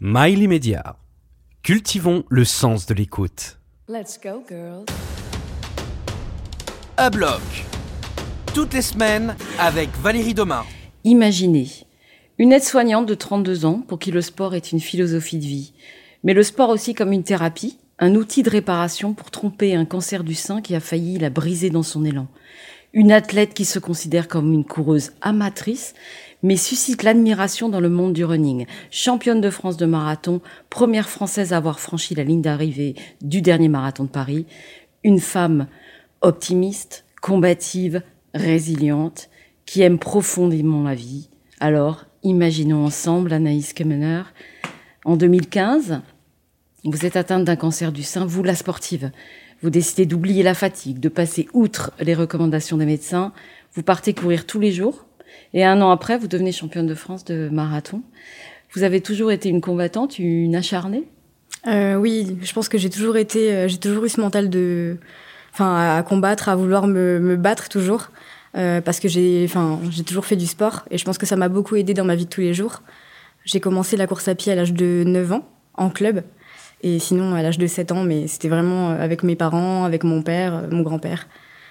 Mail immédiat. Cultivons le sens de l'écoute. Let's go, girl. À bloc. Toutes les semaines avec Valérie Domain. Imaginez une aide-soignante de 32 ans pour qui le sport est une philosophie de vie, mais le sport aussi comme une thérapie, un outil de réparation pour tromper un cancer du sein qui a failli la briser dans son élan. Une athlète qui se considère comme une coureuse amatrice, mais suscite l'admiration dans le monde du running. Championne de France de marathon, première française à avoir franchi la ligne d'arrivée du dernier marathon de Paris. Une femme optimiste, combative, résiliente, qui aime profondément la vie. Alors, imaginons ensemble Anaïs Kemener. En 2015, vous êtes atteinte d'un cancer du sein, vous la sportive. Vous décidez d'oublier la fatigue, de passer outre les recommandations des médecins. Vous partez courir tous les jours. Et un an après, vous devenez championne de France de marathon. Vous avez toujours été une combattante, une acharnée? Euh, Oui, je pense que j'ai toujours été, euh, j'ai toujours eu ce mental de, enfin, à combattre, à vouloir me, battre toujours, euh, parce que j'ai, enfin, j'ai toujours fait du sport et je pense que ça m'a beaucoup aidé dans ma vie de tous les jours. J'ai commencé la course à pied à l'âge de 9 ans en club et sinon à l'âge de 7 ans, mais c'était vraiment avec mes parents, avec mon père, mon grand-père.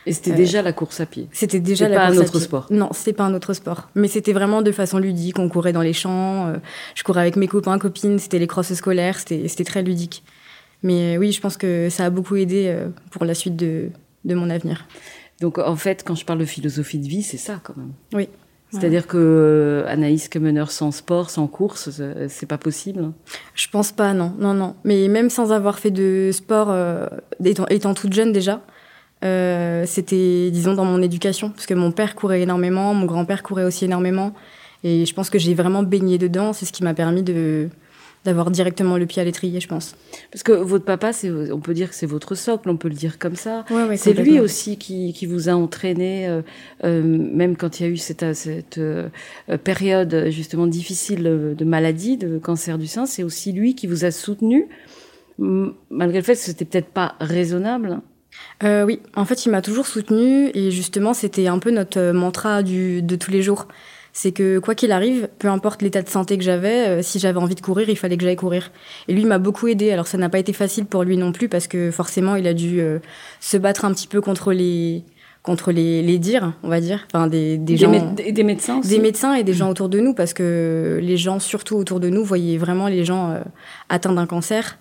Et c'était déjà la course à pied. C'était déjà la pas course un à autre pied. sport. Non, c'était pas un autre sport. Mais c'était vraiment de façon ludique. On courait dans les champs. euh, je courais avec mes copains, copines. C'était les crosses scolaires. C'était très ludique. Mais euh, oui, je pense que ça a beaucoup aidé euh, pour la suite de, de mon avenir. Donc en fait, quand je parle de philosophie de vie, c'est ça quand même. Oui. C'est-à-dire que euh, Anaïs Kemener sans sport, sans course, c'est- c'est pas possible. Je pense pas, non, non, non. Mais même sans avoir fait de sport, euh, étant, étant toute jeune déjà, euh, c'était, disons, dans mon éducation. Parce que mon père courait énormément, mon grand-père courait aussi énormément. Et je pense que j'ai vraiment baigné dedans. C'est ce qui m'a permis de d'avoir directement le pied à l'étrier, je pense. Parce que votre papa, c'est, on peut dire que c'est votre socle, on peut le dire comme ça. Ouais, ouais, c'est lui aussi qui, qui vous a entraîné, euh, euh, même quand il y a eu cette, cette euh, période justement difficile de maladie, de cancer du sein, c'est aussi lui qui vous a soutenu, malgré le fait que c'était peut-être pas raisonnable. Euh, oui, en fait, il m'a toujours soutenu et justement, c'était un peu notre euh, mantra du, de tous les jours. C'est que quoi qu'il arrive, peu importe l'état de santé que j'avais, euh, si j'avais envie de courir, il fallait que j'aille courir. Et lui m'a beaucoup aidé. Alors ça n'a pas été facile pour lui non plus parce que forcément, il a dû euh, se battre un petit peu contre les contre les, les dires, on va dire, enfin des, des, Des, gens, mé- et des médecins aussi. des médecins et des gens autour de nous parce que les gens, surtout autour de nous, voyaient vraiment les gens atteints d'un cancer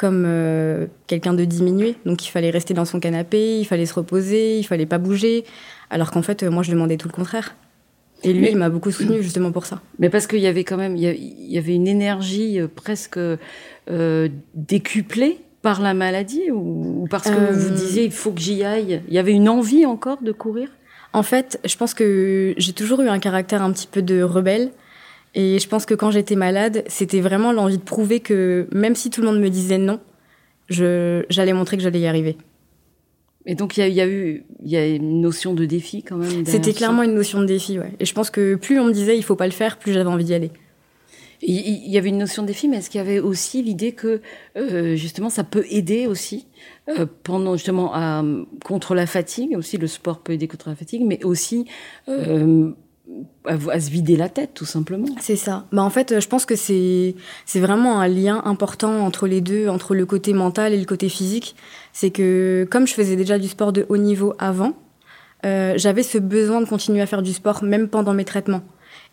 comme euh, quelqu'un de diminué. Donc il fallait rester dans son canapé, il fallait se reposer, il fallait pas bouger. Alors qu'en fait, euh, moi, je demandais tout le contraire. Et lui, Mais- il m'a beaucoup soutenu justement pour ça. Mais parce qu'il y avait quand même, il y avait une énergie euh, presque euh, décuplée par la maladie ou, ou parce que vous disiez il faut que j'y aille? Il y avait une envie encore de courir? En fait, je pense que j'ai toujours eu un caractère un petit peu de rebelle. Et je pense que quand j'étais malade, c'était vraiment l'envie de prouver que même si tout le monde me disait non, j'allais montrer que j'allais y arriver. Et donc il y a, il y a eu, il y a une notion de défi quand même. C'était clairement une notion de défi, ouais. Et je pense que plus on me disait il faut pas le faire, plus j'avais envie d'y aller. Il il y avait une notion de défi, mais est-ce qu'il y avait aussi l'idée que euh, justement ça peut aider aussi euh, pendant justement à, contre la fatigue aussi le sport peut aider contre la fatigue, mais aussi euh, à, se vider la tête tout simplement. C'est ça. Bah en fait, je pense que c'est c'est vraiment un lien important entre les deux, entre le côté mental et le côté physique. C'est que comme je faisais déjà du sport de haut niveau avant, euh, j'avais ce besoin de continuer à faire du sport même pendant mes traitements.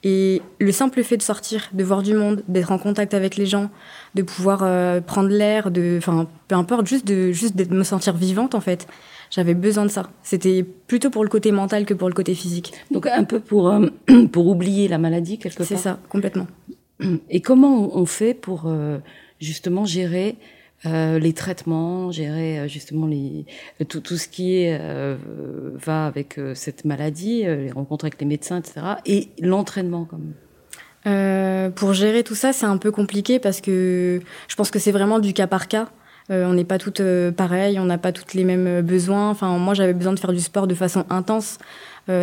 Et le simple fait de sortir, de voir du monde, d'être en contact avec les gens, de pouvoir euh, prendre l'air, de, enfin, peu importe, juste de, juste de me sentir vivante en fait. J'avais besoin de ça. C'était plutôt pour le côté mental que pour le côté physique. Donc un peu pour euh, pour oublier la maladie quelque part. C'est ça, complètement. Et comment on fait pour euh, justement gérer euh, les traitements, gérer justement les, tout, tout ce qui est, va avec cette maladie, les rencontres avec les médecins, etc. Et l'entraînement quand même. Euh, pour gérer tout ça, c'est un peu compliqué parce que je pense que c'est vraiment du cas par cas. Euh, on n'est pas toutes euh, pareilles, on n'a pas toutes les mêmes euh, besoins. Enfin, moi, j'avais besoin de faire du sport de façon intense.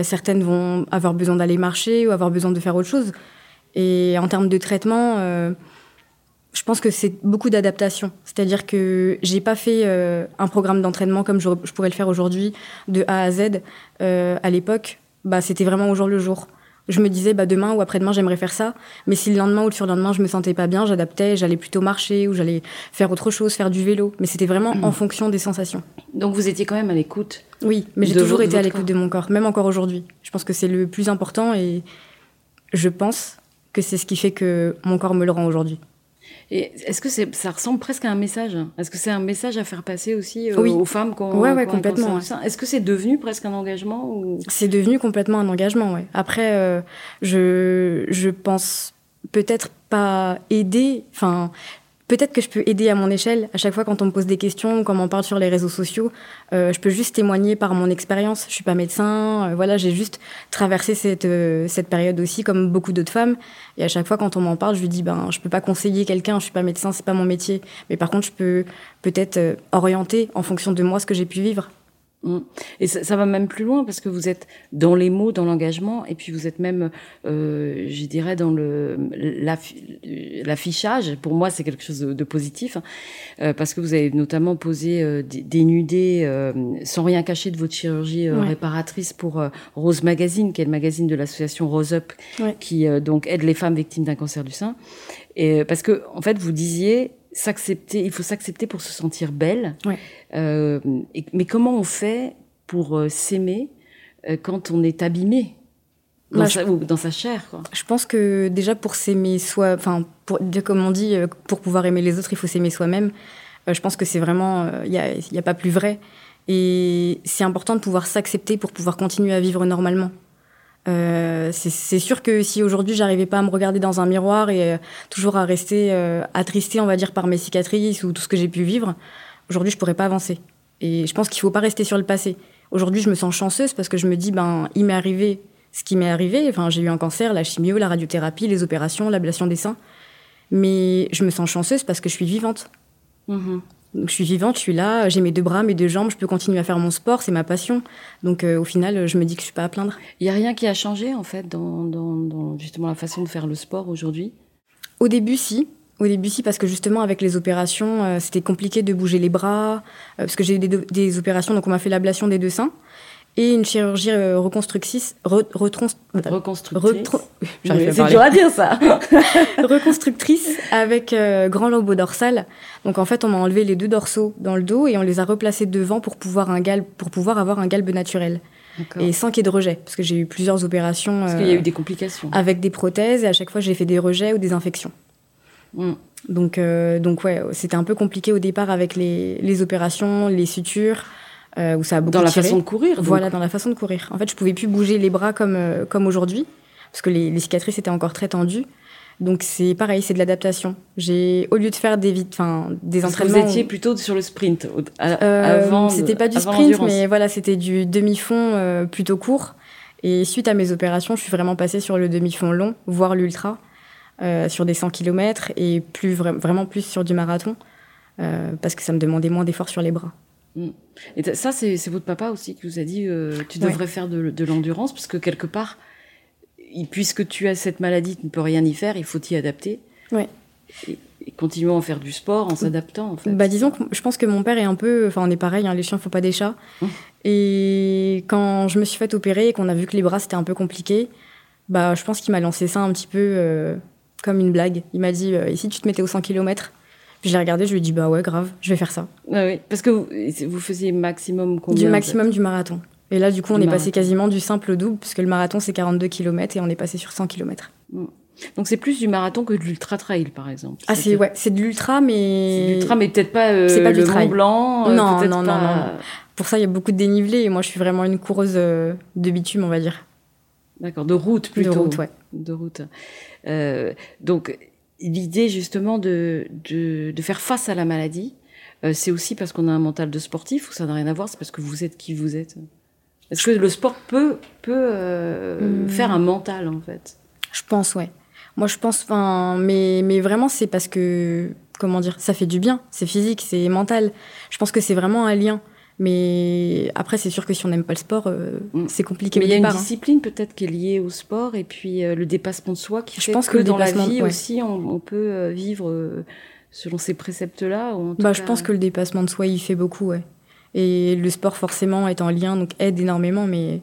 Certaines vont avoir besoin d'aller marcher ou avoir besoin de faire autre chose. Et en termes de traitement, je pense que c'est beaucoup d'adaptation. C'est-à-dire que j'ai pas fait un programme d'entraînement comme je, pourrais le faire aujourd'hui de A à Z. À l'époque, bah, c'était vraiment au jour le jour. Je me disais, bah, demain ou après-demain, j'aimerais faire ça. Mais si le lendemain ou le surlendemain, je me sentais pas bien, j'adaptais, j'allais plutôt marcher ou j'allais faire autre chose, faire du vélo. Mais c'était vraiment Mm. en fonction des sensations. Donc vous étiez quand même à l'écoute. Oui, mais j'ai toujours été à l'écoute de mon corps, même encore aujourd'hui. Je pense que c'est le plus important et je pense que c'est ce qui fait que mon corps me le rend aujourd'hui. Et est-ce que c'est, ça ressemble presque à un message? Est-ce que c'est un message à faire passer aussi euh, Oui. aux femmes qu'on Ouais, ouais, complètement, ouais. Est-ce que c'est devenu presque un engagement ou... C'est devenu complètement un engagement, ouais. Après, euh, je, je pense peut-être pas aider, enfin, peut-être que je peux aider à mon échelle. À chaque fois, quand on me pose des questions, quand on m'en parle sur les réseaux sociaux, euh, je peux juste témoigner par mon expérience. Je suis pas médecin, euh, voilà, j'ai juste traversé cette, euh, cette période aussi, comme beaucoup d'autres femmes. Et à chaque fois, quand on m'en parle, je lui dis, ben, je peux pas conseiller quelqu'un, je suis pas médecin, c'est pas mon métier. Mais par contre, je peux peut-être euh, orienter en fonction de moi ce que j'ai pu vivre. Mm. Et ça, ça va même plus loin parce que vous êtes dans les mots, dans l'engagement, et puis vous êtes même, euh, je dirais, dans le l'affi- l'affichage. Pour moi, c'est quelque chose de, de positif hein, euh, parce que vous avez notamment posé euh, dénudé euh, sans rien cacher de votre chirurgie euh, Ouais. réparatrice pour euh, Rose Magazine, qui est le magazine de l'association Rose Up, Ouais. qui euh, donc aide les femmes victimes d'un cancer du sein. Et parce que en fait, vous disiez s'accepter, il faut s'accepter pour se sentir belle. Ouais. Euh, et- mais comment on fait pour euh, s'aimer euh, quand on est abîmé dans, Bah, sa, ou dans sa chair quoi? Je pense que déjà pour s'aimer soi, enfin, comme on dit, pour pouvoir aimer les autres, il faut s'aimer soi-même. Je pense que c'est vraiment, il n'y a pas plus vrai. Et c'est important de pouvoir s'accepter pour pouvoir continuer à vivre normalement. Euh, c'est- sûr que si aujourd'hui j'arrivais pas à me regarder dans un miroir et euh, toujours à rester euh, attristé, on va dire, par mes cicatrices ou tout ce que j'ai pu vivre, aujourd'hui je pourrais pas avancer. Et je pense qu'il faut pas rester sur le passé. Aujourd'hui, je me sens chanceuse parce que je me dis, ben, il m'est arrivé ce qui m'est arrivé. Enfin, j'ai eu un cancer, la chimio, la radiothérapie, les opérations, l'ablation des seins. Mais je me sens chanceuse parce que je suis vivante. Mhm. Donc, je suis vivante, je suis là, j'ai mes deux bras, mes deux jambes, je peux continuer à faire mon sport, c'est ma passion. Donc, euh, au final, je me dis que je suis pas à plaindre. Il y a rien qui a changé en fait dans, dans, dans justement la façon de faire le sport aujourd'hui? Au début, si. Au début, si, parce que justement, avec les opérations, euh, c'était compliqué de bouger les bras, euh, parce que j'ai eu des, des opérations, donc on m'a fait l'ablation des deux seins, et une chirurgie euh, reconstructrice, re- Reconstructrice. C'est à dur parler. à dire ça. reconstructrice avec euh, grand lambeau dorsal. Donc en fait, on m'a enlevé les deux dorsaux dans le dos et on les a replacés devant pour pouvoir, un galbe, pour pouvoir avoir un galbe naturel et sans qu'il y ait de rejet, parce que j'ai eu plusieurs opérations Parce euh, qu'il y a eu des complications. avec des prothèses et à chaque fois j'ai fait des rejets ou des infections. Mm. Donc, euh, donc ouais, c'était un peu compliqué au départ avec les, les opérations, les sutures, euh, où ça a beaucoup Dans la tiré. façon de courir. donc. Voilà, dans la façon de courir. En fait, je pouvais plus bouger les bras comme, euh, comme aujourd'hui, parce que les, les cicatrices étaient encore très tendues. Donc c'est pareil, c'est de l'adaptation. J'ai au lieu de faire des vite, enfin des Parce que entraînements. vous étiez plutôt sur le sprint à- Euh, avant. c'était pas du sprint, mais voilà, c'était du demi-fond euh, plutôt court. Et suite à mes opérations, je suis vraiment passée sur le demi-fond long, voire l'ultra, euh, sur des 100 km et plus vra- vraiment plus sur du marathon, euh, parce que ça me demandait moins d'efforts sur les bras. Et t- ça, c'est c'est votre papa aussi qui vous a dit euh, tu Ouais. devrais faire de, de l'endurance parce que quelque part, puisque tu as cette maladie, tu ne peux rien y faire, il faut t'y adapter. Ouais. Et, et continuons à faire du sport en s'adaptant, en fait. Bah disons que je pense que mon père est un peu, enfin on est pareil, hein, les chiens font pas des chats. Mmh. Et quand je me suis fait opérer et qu'on a vu que les bras c'était un peu compliqué, bah je pense qu'il m'a lancé ça un petit peu euh, comme une blague. Il m'a dit euh, et si tu te mettais au 100 km Puis je l'ai regardé, je lui ai dit bah ouais grave, je vais faire ça. Ah oui, parce que vous, vous faisiez maximum combien du maximum du marathon. Et là du coup on Du est passé marathon. quasiment du simple au double puisque le marathon c'est 42 km et on est passé sur 100 km. Donc c'est plus du marathon que de l'ultra trail, par exemple. Ah c'est ouais, c'est de l'ultra C'est mais de l'ultra, mais peut-être pas, euh, C'est pas du le. Mont Blanc. euh, Non, non, non, pas- non, pour ça il y a beaucoup de dénivelé et moi je suis vraiment une coureuse euh, de bitume on va dire. D'accord, de route plutôt. De route ouais. de route. Euh, donc, l'idée justement de, de, de faire face à la maladie, euh, c'est aussi parce qu'on a un mental de sportif ou ça n'a rien à voir, c'est parce que vous êtes qui vous êtes? Est-ce que le sport peut, peut euh, Hmm. faire un mental en fait? Je pense, ouais. Moi, je pense, enfin, mais, mais vraiment, c'est parce que, comment dire, ça fait du bien. C'est physique, c'est mental. Je pense que c'est vraiment un lien. Mais après, c'est sûr que si on n'aime pas le sport, euh, Mm. c'est compliqué Mais il y a une hein. discipline peut-être qui est liée au sport et puis euh, le dépassement de soi qui Je fait pense que, que le dans la vie ouais. aussi on, on peut euh, vivre euh, selon ces préceptes-là. Bah, je pense que le dépassement de soi, il fait beaucoup, ouais. Et le sport, forcément, est en lien, donc aide énormément, mais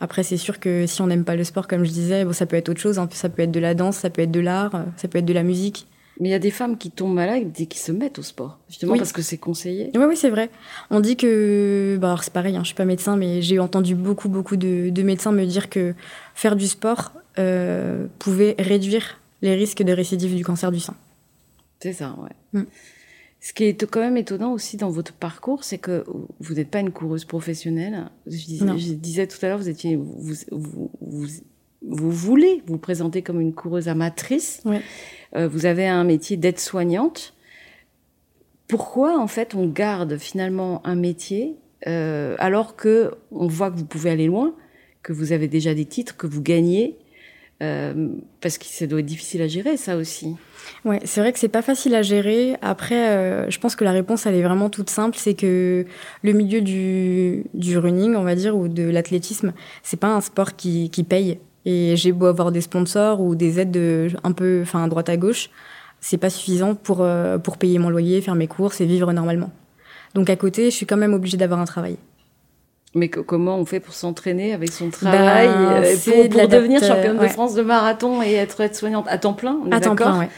Après, c'est sûr que si on n'aime pas le sport, comme je disais, bon, ça peut être autre chose. Hein. Ça peut être de la danse, ça peut être de l'art, ça peut être de la musique. Mais il y a des femmes qui tombent malades dès qu'ils se mettent au sport, justement parce que c'est conseillé. Oui, oui, c'est vrai. On dit que, bah, c'est pareil, hein, je suis pas médecin, mais j'ai entendu beaucoup, beaucoup de, de, médecins me dire que faire du sport euh, pouvait réduire les risques de récidive du cancer du sein. C'est ça, ouais. Mm. Ce qui est quand même étonnant aussi dans votre parcours, c'est que vous n'êtes pas une coureuse professionnelle. Je disais, tout à l'heure, vous étiez, vous, vous, vous, vous, voulez vous présenter comme une coureuse amatrice. Euh, vous avez un métier d'aide-soignante. Pourquoi, en fait, on garde finalement un métier euh, alors que on voit que vous pouvez aller loin, que vous avez déjà des titres, que vous gagnez euh, parce que ça doit être difficile à gérer, ça aussi. Ouais, c'est vrai que c'est pas facile à gérer. Après, euh, je pense que la réponse, elle est vraiment toute simple. C'est que le milieu du, du running, on va dire, ou de l'athlétisme, c'est pas un sport qui, qui paye. Et j'ai beau avoir des sponsors ou des aides de, un peu, enfin, à droite à gauche, c'est pas suffisant pour, euh, pour payer mon loyer, faire mes courses et vivre normalement. Donc à côté, je suis quand même obligée d'avoir un travail. Mais comment on fait pour s'entraîner avec son travail ben, euh, pour, devenir championne de France de marathon et être aide-soignante à temps plein À temps plein, ouais.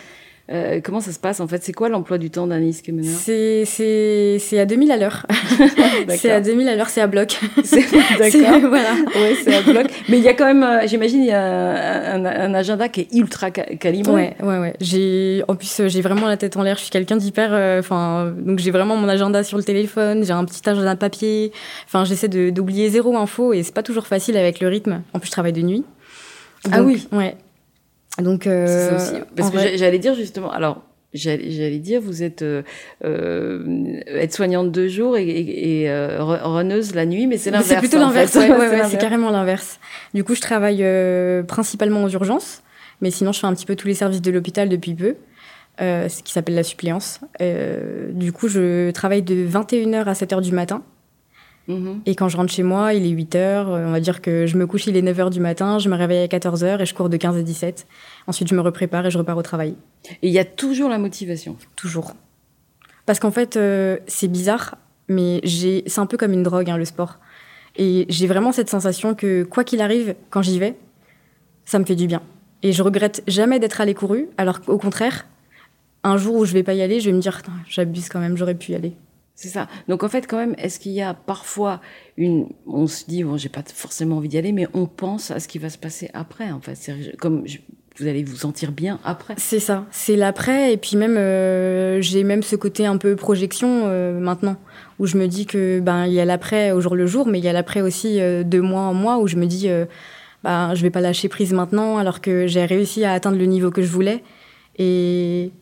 Euh, comment ça se passe en fait? C'est quoi l'emploi du temps d'un meneur C'est c'est à 2000 à l'heure. c'est à 2000 à l'heure, c'est à bloc. D'accord. voilà. Ouais, c'est à bloc. Mais il y a quand même, euh, j'imagine, il y a un, un, agenda qui est ultra calibré. Ouais, ouais, ouais. J'ai en plus j'ai vraiment la tête en l'air. Je suis quelqu'un d'hyper, euh, enfin donc j'ai vraiment mon agenda sur le téléphone. J'ai un petit agenda papier. Enfin j'essaie d'oublier zéro info et c'est pas toujours facile avec le rythme. En plus je travaille de nuit. ah oui. Ouais. Donc, euh, aussi. Parce que j'allais dire justement, alors j'allais dire, vous êtes euh, euh, aide-soignante de jour et, et, euh, runneuse la nuit, mais c'est l'inverse. C'est plutôt l'inverse, ouais, ouais, c'est carrément l'inverse. Du coup, je travaille euh, principalement aux urgences, mais sinon, je fais un petit peu tous les services de l'hôpital depuis peu. Euh, ce qui s'appelle la suppléance. du coup, je travaille de 21h à 7h du matin. Mhm. Et quand je rentre chez moi, il est 8 heures. On va dire que je me couche, il est 9 heures du matin. Je me réveille à 14 heures et je cours de 15 à 17. Ensuite, je me reprépare et je repars au travail. Et il y a toujours la motivation Toujours. Parce qu'en fait, euh, c'est bizarre, mais c'est un peu comme une drogue, hein, le sport. Et j'ai vraiment cette sensation que, quoi qu'il arrive, quand j'y vais, ça me fait du bien. Et je regrette jamais d'être allée couru, alors qu'au contraire, un jour où je vais pas y aller, je vais me dire, j'abuse quand même, j'aurais pu y aller. C'est ça. Donc en fait, quand même, est-ce qu'il y a parfois une, on se dit bon, j'ai pas forcément envie d'y aller, mais on pense à ce qui va se passer après. En fait, c'est comme vous allez vous sentir bien après. C'est ça. C'est l'après, et puis même euh, j'ai même ce côté un peu projection euh, maintenant, où je me dis que ben il y a l'après au jour le jour, mais il y a l'après aussi euh, de mois en mois, où je me dis ben je vais pas lâcher prise maintenant, alors que j'ai réussi à atteindre le niveau que je voulais, et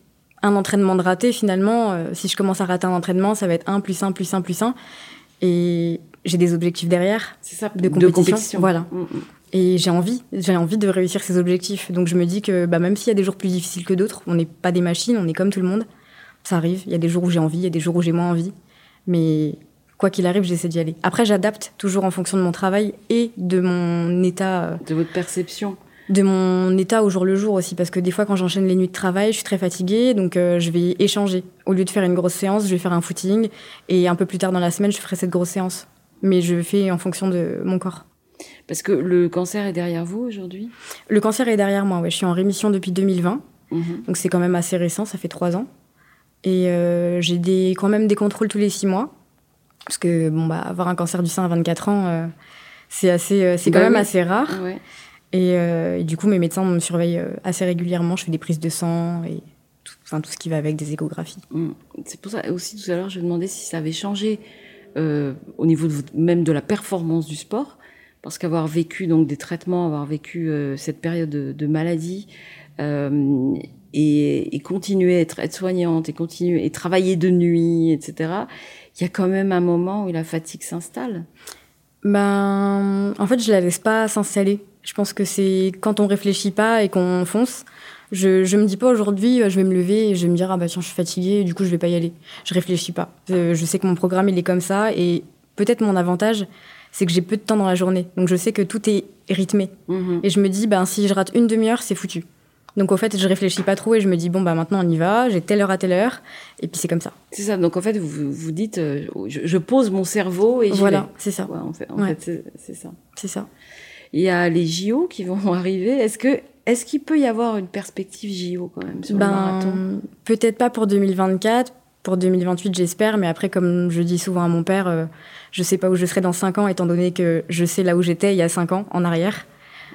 un entraînement de raté, finalement, euh, si je commence à rater un entraînement, ça va être 1 plus 1 plus 1 plus 1. Et j'ai des objectifs derrière. C'est ça, de compétition. Voilà. Mm, mm. Et j'ai envie, j'ai envie de réussir ces objectifs. Donc je me dis que bah, même s'il y a des jours plus difficiles que d'autres, on n'est pas des machines, on est comme tout le monde. Ça arrive, il y a des jours où j'ai envie, il y a des jours où j'ai moins envie. Mais quoi qu'il arrive, j'essaie d'y aller. Après, j'adapte toujours en fonction de mon travail et de mon état. Euh, de votre perception de mon état au jour le jour aussi parce que des fois quand j'enchaîne les nuits de travail je suis très fatiguée donc euh, je vais échanger. Au lieu de faire une grosse séance je vais faire un footing et un peu plus tard dans la semaine je ferai cette grosse séance. Mais je fais en fonction de mon corps. Parce que le cancer est derrière vous aujourd'hui? Le cancer est derrière moi ouais. Je suis en rémission depuis 2020 mhm. donc c'est quand même assez récent ça fait trois ans. Et euh, j'ai des quand même des contrôles tous les six mois. Parce que bon bah avoir un cancer du sein à 24 ans euh, c'est assez c'est bah quand même assez rare. Ouais. Euh, et, du coup, mes médecins me surveillent euh, assez régulièrement. Je fais des prises de sang et tout, enfin, tout ce qui va avec des échographies. Mmh. C'est pour ça aussi tout à l'heure, je me demandais si ça avait changé euh, au niveau de, même de la performance du sport, parce qu'avoir vécu donc des traitements, avoir vécu euh, cette période de, de maladie et, et, continuer à être aide-soignante et continuer et travailler de nuit, etc. Il y a quand même un moment où la fatigue s'installe. Ben, en fait, je la laisse pas s'installer. Je pense que c'est quand on réfléchit pas et qu'on fonce. Je, je me dis pas aujourd'hui, euh, je vais me lever et je vais me dire, ah bah tiens, je suis fatiguée, du coup, je vais pas y aller. Je réfléchis pas. Euh, je sais que mon programme, il est comme ça et peut-être mon avantage, c'est que j'ai peu de temps dans la journée. Donc je sais que tout est rythmé. Mhm. Et je me dis, ben, si je rate une demi-heure, c'est foutu. Donc en fait, je réfléchis pas trop et je me dis bon bah maintenant on y va, j'ai telle heure à telle heure et puis c'est comme ça. C'est ça. Donc en fait, vous vous dites euh, je, pose mon cerveau et voilà, c'est ça. Ouais, en fait, en fait c'est ça. C'est ça. Il y a les JO qui vont arriver. Est-ce que est-ce qu'il peut y avoir une perspective JO quand même sur le Ben, marathon? peut-être pas pour 2024, pour 2028 j'espère, mais après comme je dis souvent à mon père, euh, je sais pas où je serai dans 5 ans étant donné que je sais là où j'étais il y a 5 ans en arrière.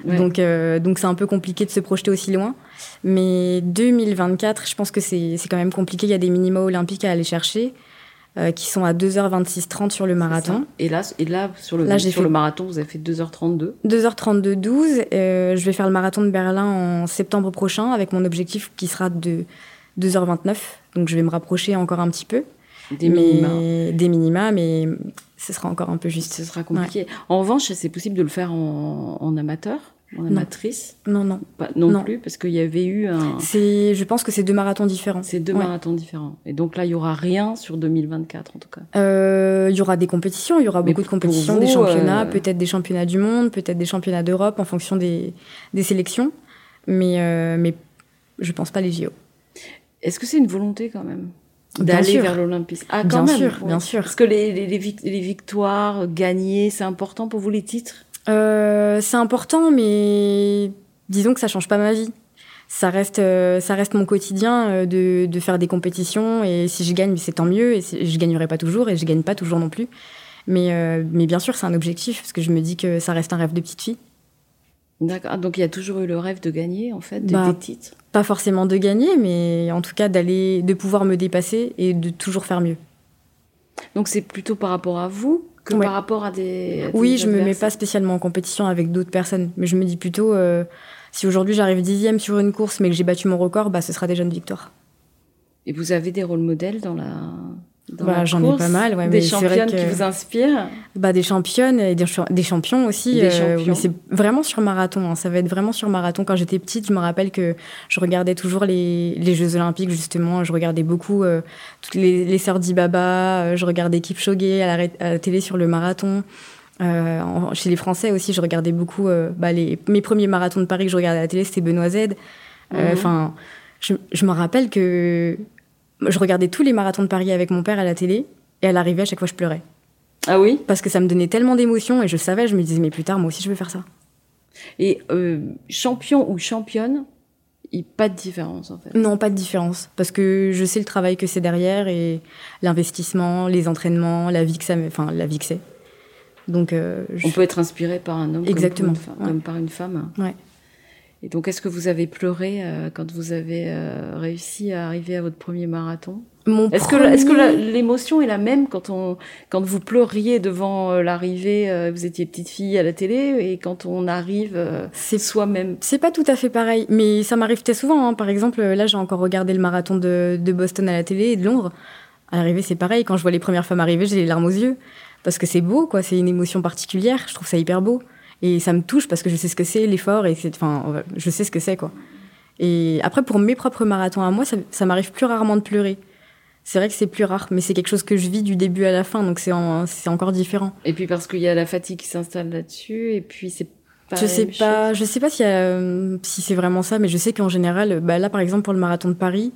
Ouais. Donc euh, donc c'est un peu compliqué de se projeter aussi loin. Mais 2024, je pense que c'est c'est quand même compliqué, il y a des minima olympiques à aller chercher euh, qui sont à 2h26-30 sur le marathon. Et là, et là sur le Là, sur fait- le marathon, vous avez fait 2h32. 2h32 12. Euh, je vais faire le marathon de Berlin en septembre prochain avec mon objectif qui sera de 2h29. Donc je vais me rapprocher encore un petit peu. Des mais, minima. Des minima, mais ce sera encore un peu juste. Ce sera compliqué. En revanche, c'est possible de le faire en, en amateur, en amatrice. Non, non. Pas- non, Non. plus, parce qu'il y avait eu un. C'est, je pense que c'est deux marathons différents. C'est deux Ouais. marathons différents. Et donc là, il y aura rien sur 2024 en tout cas. Euh, Il y aura des compétitions, il y aura Mais beaucoup de compétitions, vous, des championnats, euh, peut-être des championnats du monde, peut-être des championnats d'Europe en fonction des, des sélections. Mais, euh, mais je pense pas les JO. Est-ce que c'est une volonté quand même Bien d'aller vers l'Olympisme? Ah, Bien quand même. sûr, ouais. bien sûr. Parce que les, les, les vic- les victoires, gagner, c'est important pour vous les titres? Euh, c'est important, mais disons que ça change pas ma vie. Ça reste, euh, ça reste mon quotidien euh, de, de faire des compétitions et si je gagne, c'est tant mieux. Et si- je gagnerai pas toujours et je gagne pas toujours non plus. Mais, euh, mais bien sûr, c'est un objectif parce que je me dis que ça reste un rêve de petite fille. D'accord. Donc il y a toujours eu le rêve de gagner en fait, des, Bah, des titres? Pas forcément de gagner, mais en tout cas d'aller, de pouvoir me dépasser et de toujours faire mieux. Donc c'est plutôt par rapport à vous que Ouais. par rapport à des. à Oui, des je me mets pas spécialement en compétition avec d'autres personnes, mais je me dis plutôt euh, si aujourd'hui j'arrive dixième sur une course, mais que j'ai battu mon record, bah ce sera déjà une victoire. Et vous avez des rôles modèles dans la. Bah, j'en ai pas mal, ouais, Des mais c'est vrai championnes qui vous inspirent Bah, des championnes et des, des champions aussi. Des euh, champions. mais c'est vraiment sur marathon. hein, Ça va être vraiment sur marathon. Quand j'étais petite, je me rappelle que je regardais toujours les, les Jeux Olympiques, justement. Je regardais beaucoup euh, toutes les, les sœurs d'Ibaba. euh, je regardais Kipchoge à la, à la télé sur le marathon. Euh, en- chez les Français aussi, je regardais beaucoup. bah, les, mes premiers marathons de Paris que je regardais à la télé, c'était Benoît Z. Mhm. Enfin, je, je me rappelle que je regardais tous les marathons de Paris avec mon père à la télé. Et à l'arrivée, à chaque fois, je pleurais Ah oui? Parce que ça me donnait tellement d'émotions et je savais, je me disais, mais plus tard, moi aussi, je veux faire ça. Et euh, champion ou championne, il n'y a pas de différence en fait. Non, pas de différence, parce que je sais le travail que c'est derrière et l'investissement, les entraînements, la vie que ça, enfin, la vie que c'est. Donc, euh, je- On peut être inspiré par un homme comme Exactement, par une femme- ouais. comme par une femme. Ouais. Et donc, est-ce que vous avez pleuré euh, quand vous avez euh, réussi à arriver à votre premier marathon? Mon Est-ce que, est-ce que l'émotion est la même quand, on, quand vous pleuriez devant euh, l'arrivée, euh, vous étiez petite fille à la télé, et quand on arrive euh, C'est- soi-même? C'est pas tout à fait pareil, mais ça m'arrive très souvent. hein. Par exemple, là, j'ai encore regardé le marathon de, de Boston à la télé et de Londres. À l'arrivée, c'est pareil. Quand je vois les premières femmes arriver, j'ai les larmes aux yeux. Parce que c'est beau, quoi. C'est une émotion particulière. Je trouve ça hyper beau. Et ça me touche parce que je sais ce que c'est, l'effort. Et c'est, enfin, je sais ce que c'est, quoi. Et après, pour mes propres marathons à moi, ça, ça m'arrive plus rarement de pleurer. C'est vrai que c'est plus rare, mais c'est quelque chose que je vis du début à la fin, donc c'est, en- c'est encore différent. Et puis parce qu'il y a la fatigue qui s'installe là-dessus, et puis c'est pas. je sais pas, je sais pas si, si c'est vraiment ça, mais je sais qu'en général, bah là par exemple pour le marathon de Paris,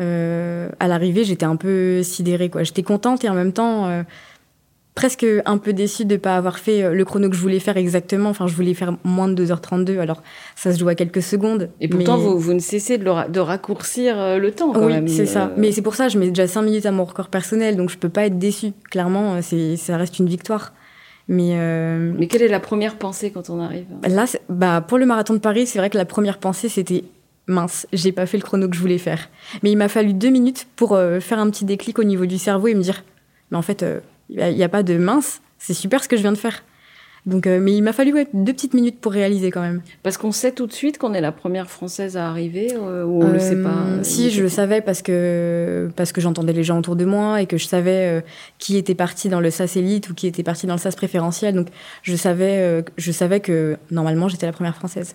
euh, à l'arrivée j'étais un peu sidérée quoi. J'étais contente et en même temps euh, presque un peu déçue de pas avoir fait euh, le chrono que je voulais faire exactement. Enfin je voulais faire moins de 2h32, alors ça se joue à quelques secondes. Et pourtant, mais- vous, vous ne cessez de, le ra- de raccourcir euh, le temps quand oui, même. c'est ça. Euh, Mais c'est pour ça, je mets déjà 5 minutes à mon record personnel, donc je peux pas être déçue. Clairement, ça reste une victoire. Mais, euh, Mais quelle est la première pensée quand on arrive? Là, bah, pour le marathon de Paris, c'est vrai que la première pensée, c'était mince, j'ai pas fait le chrono que je voulais faire. Mais il m'a fallu deux minutes pour euh, faire un petit déclic au niveau du cerveau et me dire, mais en fait, il n'y a, pas de mince, c'est super ce que je viens de faire. Donc, euh, mais il m'a fallu ouais, deux petites minutes pour réaliser quand même. Parce qu'on sait tout de suite qu'on est la première française à arriver, euh, ou on le sait Euh, pas euh, Si, je le savais parce que, parce que j'entendais les gens autour de moi et que je savais euh, qui était parti dans le SAS élite ou qui était parti dans le SAS préférentiel. Donc, je savais, euh, je savais que normalement, j'étais la première française.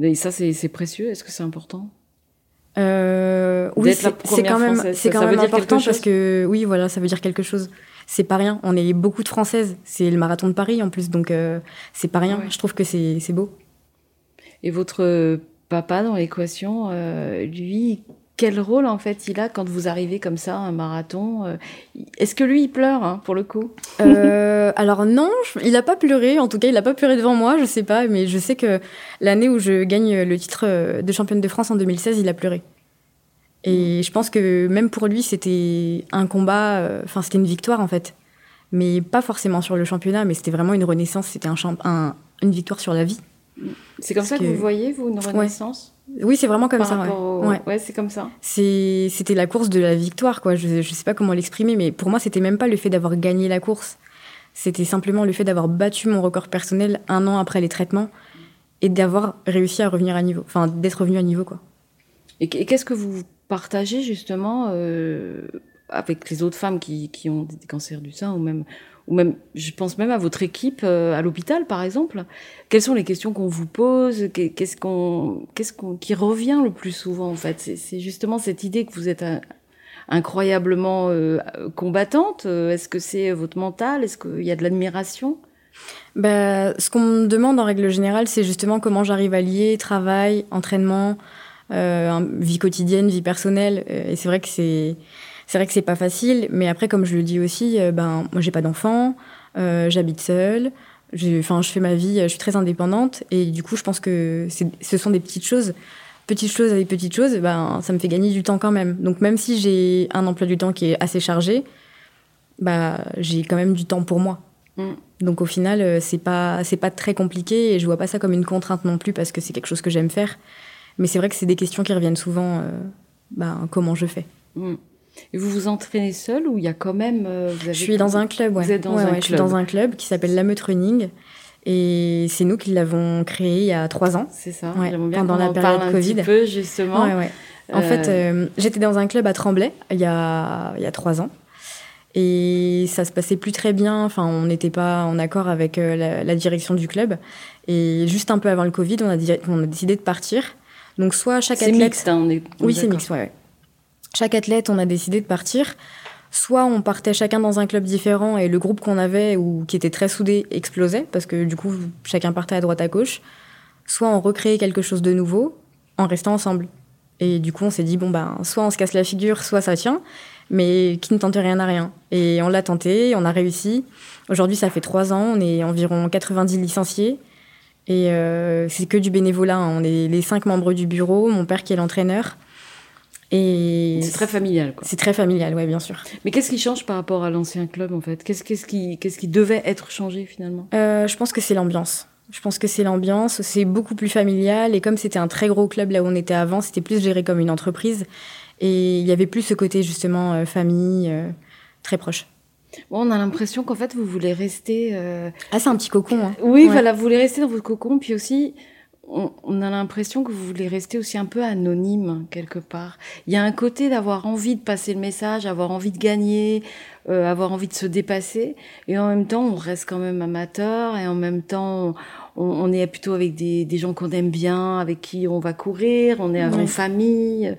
Et ça, c'est précieux. Est-ce que c'est important? Euh, oui, c'est quand même, c'est quand ça même important parce que oui, voilà, ça veut dire quelque chose. C'est pas rien. On est beaucoup de Françaises. C'est le marathon de Paris en plus, donc euh, c'est pas rien. Ouais. Je trouve que c'est beau. Et votre papa dans l'équation, euh, lui, quel rôle en fait il a quand vous arrivez comme ça à un marathon euh, Est-ce que lui il pleure hein, pour le coup? Euh, Alors non, il n'a pas pleuré. En tout cas, il n'a pas pleuré devant moi. Je sais pas, mais je sais que l'année où je gagne le titre de championne de France en 2016, il a pleuré. Et je pense que même pour lui, c'était un combat. euh, Enfin, c'était une victoire en fait, mais pas forcément sur le championnat, mais c'était vraiment une renaissance. C'était un, champ- un- une victoire sur la vie. C'est comme Parce ça que, que- vous voyez vous une renaissance? Oui, c'est vraiment comme par ça. ouais. au- Ouais. ouais, c'est comme ça. C'est- C'était la course de la victoire, quoi. Je, je sais pas comment l'exprimer, mais pour moi, c'était même pas le fait d'avoir gagné la course. C'était simplement le fait d'avoir battu mon record personnel un an après les traitements et d'avoir réussi à revenir à niveau. Enfin, d'être revenu à niveau, quoi. Et qu'est-ce que vous partagez justement euh, avec les autres femmes qui, ont des cancers du sein ou même, je pense même à votre équipe euh, à l'hôpital par exemple. Quelles sont les questions qu'on vous pose? Qu'est- Qu'est-ce qu'on, qu'est-ce qu'on, qui revient le plus souvent en fait? C'est- justement cette idée que vous êtes un- incroyablement euh, combattante. Euh, Est-ce que c'est votre mental? Est-ce qu'il y a de l'admiration? Bah, ce qu'on me demande en règle générale, c'est justement comment j'arrive à lier travail, entraînement, euh, vie quotidienne, vie personnelle. Euh, Et c'est vrai que c'est c'est vrai que c'est pas facile. Mais après, comme je le dis aussi, euh, ben moi j'ai pas d'enfant, euh, j'habite seule. j'ai- Enfin, je fais ma vie, je suis très indépendante et du coup, je pense que ce sont des petites choses, petites choses avec petites choses. Ben, ça me fait gagner du temps quand même. Donc même si j'ai un emploi du temps qui est assez chargé, bah j'ai quand même du temps pour moi. Mm. Donc au final, euh, c'est pas c'est pas très compliqué et je vois pas ça comme une contrainte non plus parce que c'est quelque chose que j'aime faire. Mais c'est vrai que c'est des questions qui reviennent souvent. euh, ben, comment je fais Hmm. Et vous vous entraînez seul ou il y a quand même euh, vous avez Je suis dans un club. Ouais. Vous êtes dans Ouais, un ouais, Je suis club. dans un club qui s'appelle la Meute Running et c'est nous qui l'avons créé il y a trois ans. C'est ça. Ouais, J'aimerais bien pendant la période parle un Covid. petit peu justement. Ouais, ouais. En Euh, fait, euh, j'étais dans un club à Tremblay il y a, il y a trois ans. Et ça se passait plus très bien. Enfin, on n'était pas en accord avec la, la direction du club. Et juste un peu avant le Covid, on a, di- on a décidé de partir. Donc, soit chaque c'est athlète. mixte, hein, on est. Oui, c'est mixte, ouais, ouais. Chaque athlète, on a décidé de partir. Soit on partait chacun dans un club différent et le groupe qu'on avait ou qui était très soudé explosait parce que du coup chacun partait à droite à gauche. Soit on recréait quelque chose de nouveau en restant ensemble. Et du coup on s'est dit bon ben soit on se casse la figure, soit ça tient, mais qui ne tente rien n'a rien. Et on l'a tenté, on a réussi. Aujourd'hui ça fait trois ans, on est environ 90 licenciés. Et euh, c'est que du bénévolat. hein. On est les cinq membres du bureau, mon père qui est l'entraîneur. Et C'est très familial. Quoi. c'est très familial, ouais, bien sûr. Mais qu'est-ce qui change par rapport à l'ancien club en fait? Qu'est-ce qui, qu'est-ce qui devait être changé finalement? Euh, je pense que c'est l'ambiance. Je pense que c'est l'ambiance. C'est beaucoup plus familial. Et comme c'était un très gros club là où on était avant, c'était plus géré comme une entreprise. Et il y avait plus ce côté justement euh, famille, euh, très proche. Bon, on a l'impression qu'en fait vous voulez rester. euh, Ah, c'est un petit cocon. Hein. Oui, Ouais. voilà, vous voulez rester dans votre cocon, puis aussi. On, on a l'impression que vous voulez rester aussi un peu anonyme quelque part. Il y a un côté d'avoir envie de passer le message, avoir envie de gagner, euh, avoir envie de se dépasser, et en même temps on reste quand même amateur, et en même temps on, on est plutôt avec des, des gens qu'on aime bien, avec qui on va courir, on est en Ouais. famille.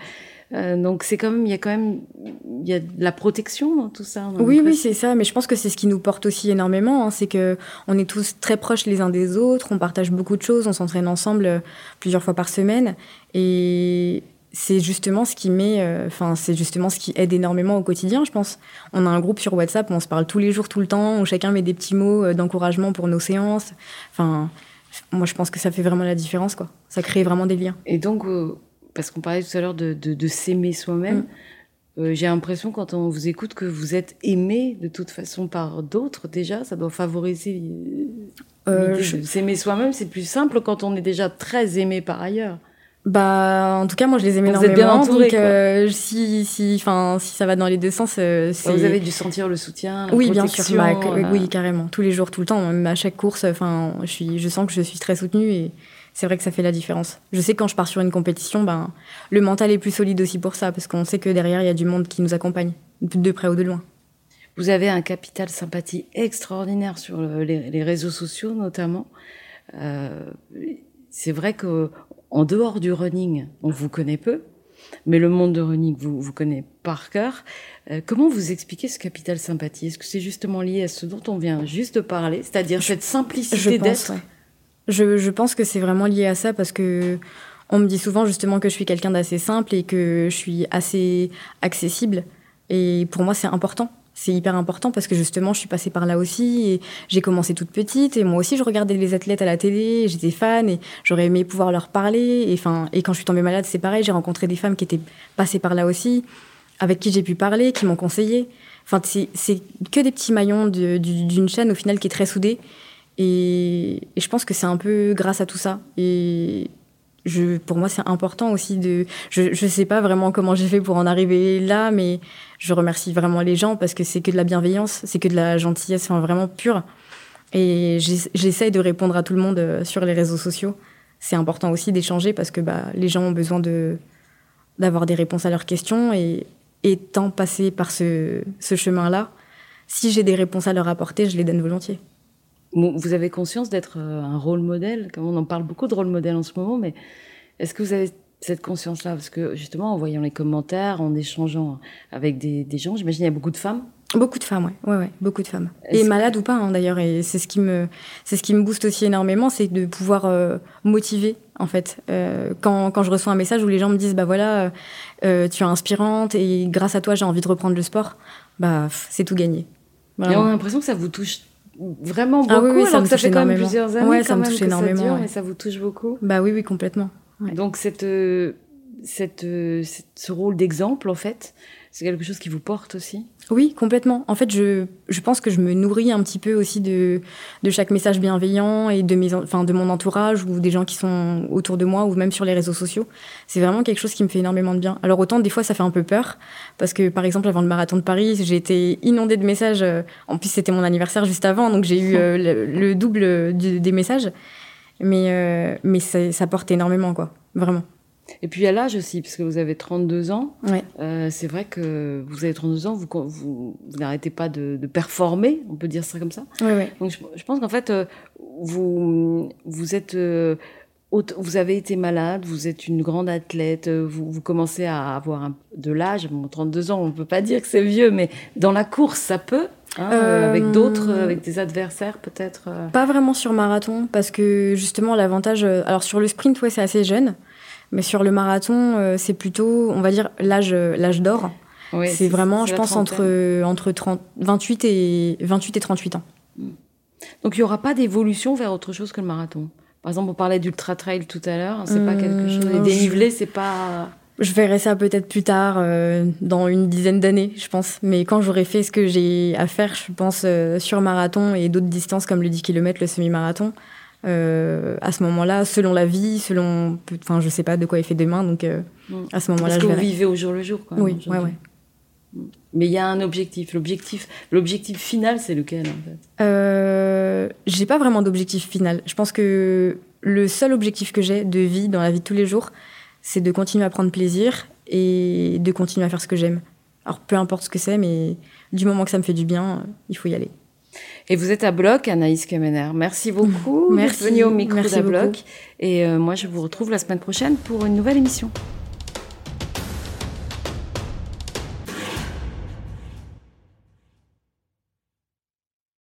Euh, donc c'est quand même, il y a quand même, il y a de la protection dans tout ça. Oui, oui, c'est ça. Mais je pense que c'est ce qui nous porte aussi énormément. hein. C'est que on est tous très proches les uns des autres. On partage beaucoup de choses. On s'entraîne ensemble euh, plusieurs fois par semaine. Et c'est justement ce qui met, euh, enfin, c'est justement ce qui aide énormément au quotidien, je pense. On a un groupe sur WhatsApp où on se parle tous les jours, tout le temps, où chacun met des petits mots d'encouragement pour nos séances. Enfin, moi, je pense que ça fait vraiment la différence, quoi. Ça crée vraiment des liens. Et donc, euh, parce qu'on parlait tout à l'heure de, de, de s'aimer soi-même, euh, j'ai l'impression quand on vous écoute que vous êtes aimé de toute façon par d'autres déjà. Ça doit favoriser euh, je- s'aimer soi-même. C'est plus simple quand on est déjà très aimé par ailleurs. Bah, en tout cas, moi, je les aime Vous êtes bien énormément. entouré, donc, euh, si, si, enfin, si ça va dans les deux sens, euh, c'est. Vous avez dû sentir le soutien, la Oui, bien sûr. Bah, euh, Oui, carrément. Tous les jours, tout le temps. Même à chaque course, enfin, je, suis, je sens que je suis très soutenue et c'est vrai que ça fait la différence. Je sais que quand je pars sur une compétition, ben, le mental est plus solide aussi pour ça parce qu'on sait que derrière, il y a du monde qui nous accompagne, de près ou de loin. Vous avez un capital sympathie extraordinaire sur le- les, les réseaux sociaux notamment. Euh, c'est vrai que en dehors du running, on vous connaît peu, mais le monde de running vous vous connaît par cœur. Euh, comment vous expliquez ce capital sympathie? Est-ce que c'est justement lié à ce dont on vient juste de parler, c'est-à-dire cette simplicité d'être ouais. Je, je pense que c'est vraiment lié à ça parce que On me dit souvent justement que je suis quelqu'un d'assez simple et que je suis assez accessible. Et pour moi, c'est important. C'est hyper important parce que justement, je suis passée par là aussi et j'ai commencé toute petite et moi aussi, je regardais les athlètes à la télé, j'étais fan et j'aurais aimé pouvoir leur parler. Et, enfin, et quand je suis tombée malade, c'est pareil, j'ai rencontré des femmes qui étaient passées par là aussi, avec qui j'ai pu parler, qui m'ont conseillé. Enfin, c'est que des petits maillons d'une chaîne au final qui est très soudée. Et, je pense que c'est un peu grâce à tout ça. Et je, pour moi, c'est important aussi de. Je ne sais pas vraiment comment j'ai fait pour en arriver là, mais je remercie vraiment les gens parce que c'est que de la bienveillance, c'est que de la gentillesse, enfin, vraiment pure. Et j'essaye de répondre à tout le monde euh, sur les réseaux sociaux. C'est important aussi d'échanger parce que bah, les gens ont besoin de d'avoir des réponses à leurs questions et étant passé par ce, ce chemin-là, si j'ai des réponses à leur apporter, je les donne volontiers. Vous avez conscience d'être euh, un rôle modèle? On en parle beaucoup de rôle modèle en ce moment, mais est-ce que vous avez cette conscience-là? Parce que justement, en voyant les commentaires, en échangeant avec des, gens, j'imagine qu'il y a beaucoup de femmes. Beaucoup de femmes, ouais, ouais, ouais beaucoup de femmes. Et malades ou pas, hein, d'ailleurs. Et c'est ce qui me, c'est ce qui me booste aussi énormément, c'est de pouvoir euh, motiver, en fait. Euh, quand, quand, je reçois un message où les gens me disent, bah voilà, tu es inspirante et grâce à toi, j'ai envie de reprendre le sport, bah c'est tout gagné. Et on a l'impression que ça vous touche vraiment beaucoup. Ah oui, oui, ça alors que ça fait quand même plusieurs années ouais, ça me touche énormément. Ça dure, mais ça vous touche beaucoup. Bah oui, oui, complètement. Donc cette, euh, cette, euh, cette, ce rôle d'exemple, en fait, c'est quelque chose qui vous porte aussi? Oui, complètement. En fait, je, je, pense que je me nourris un petit peu aussi de, de chaque message bienveillant et de, mes, enfin, de mon entourage ou des gens qui sont autour de moi ou même sur les réseaux sociaux. C'est vraiment quelque chose qui me fait énormément de bien. Alors autant des fois ça fait un peu peur parce que par exemple avant le marathon de Paris, j'ai été inondée de messages. Euh, en plus c'était mon anniversaire juste avant, donc j'ai eu euh, le, double des messages. Mais, euh, mais ça, ça porte énormément, quoi. Vraiment. Et puis à l'âge aussi, parce que vous avez 32 ans. Ouais. Euh, c'est vrai que vous avez 32 ans, vous, vous, vous n'arrêtez pas de, de, performer, on peut dire ça comme ça. Ouais, ouais. Donc je, je pense qu'en fait, euh, vous, vous êtes. Euh, vous avez été malade, vous êtes une grande athlète, vous, vous commencez à avoir un, de l'âge. Bon, 32 ans, on ne peut pas dire que c'est vieux, mais dans la course, ça peut. Hein, euh, avec d'autres, avec des adversaires peut-être Pas vraiment sur marathon, parce que justement l'avantage. Alors sur le sprint, ouais, c'est assez jeune. Mais sur le marathon, euh, c'est plutôt, on va dire, l'âge, euh, l'âge d'or. c'est vraiment, je pense, entre, entre 30, 28, et, 28 et 38 ans. Hmm. Donc il n'y aura pas d'évolution vers autre chose que le marathon Par exemple, on parlait d'ultra trail tout à l'heure, c'est pas quelque chose. Les dénivelés, c'est pas. Je verrai ça peut-être plus tard, euh, dans une dizaine d'années, je pense. Mais quand j'aurai fait ce que j'ai à faire, je pense, sur marathon et d'autres distances comme le 10 km, le semi-marathon, euh, à ce moment-là, selon la vie, selon, enfin, je sais pas de quoi il fait demain, donc euh, mm. à ce moment-là, Parce que vous vivez au jour le jour, quoi. Oui, ouais, ouais. Mm. Mais il y a un objectif. L'objectif, l'objectif final, c'est lequel en fait? Euh, J'ai pas vraiment d'objectif final. Je pense que le seul objectif que j'ai de vie dans la vie de tous les jours, c'est de continuer à prendre plaisir et de continuer à faire ce que j'aime. Alors peu importe ce que c'est, mais du moment que ça me fait du bien, il faut y aller. Et vous êtes à Bloc, Anaïs Kemener. Merci beaucoup Merci. d'être venue au micro de Bloc. Et euh, moi, je vous retrouve la semaine prochaine pour une nouvelle émission.